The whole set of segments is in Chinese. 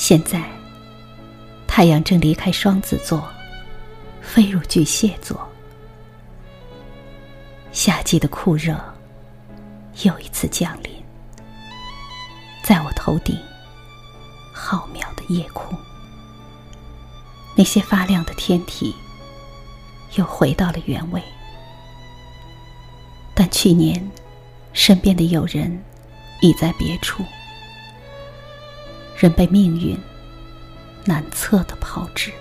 现在，太阳正离开双子座，飞入巨蟹座。夏季的酷热又一次降临，在我头顶浩渺的夜空，那些发亮的天体又回到了原位。但去年，身边的友人已在别处，人被命运难测的抛掷，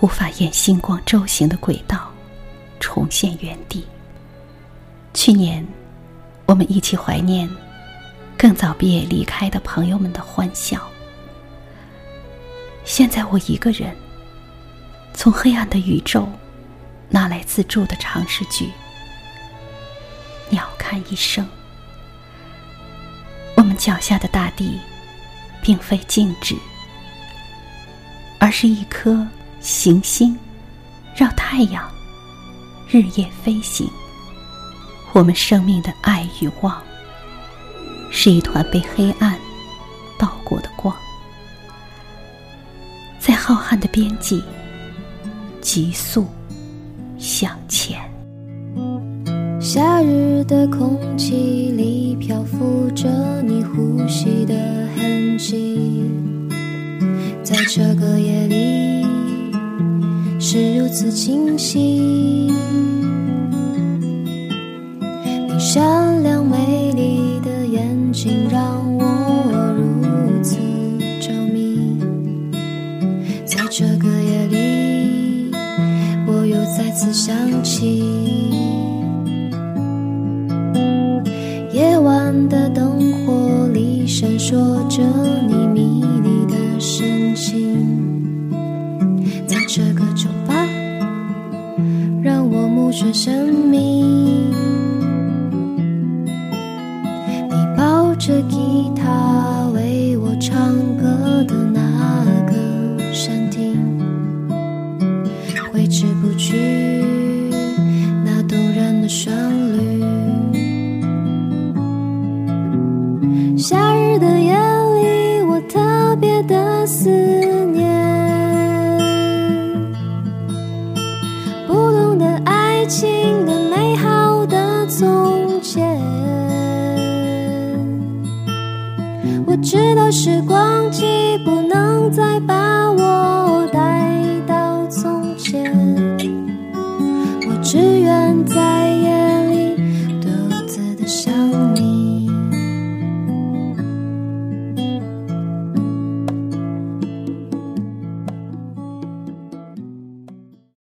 无法沿星光周行的轨道。重现原地。去年，我们一起怀念更早毕业离开的朋友们的欢笑。现在我一个人，从黑暗的宇宙拿来自助的长诗句，鸟瞰一生。脚下的大地，并非静止，而是一颗行星，绕太阳。日夜飞行，我们生命的爱与望，是一团被黑暗倒过的光，在浩瀚的边际急速向前。夏日的空气你呼吸的痕迹，在这个夜里是如此清晰。你善良美丽的眼睛让我如此着迷，在这个夜里，我又再次想起夜晚的灯闪烁着你迷离的神情，在这个酒吧，让我目眩神迷。你抱着吉他思念，不懂得爱情的美好的从前。我知道时光机不能再把。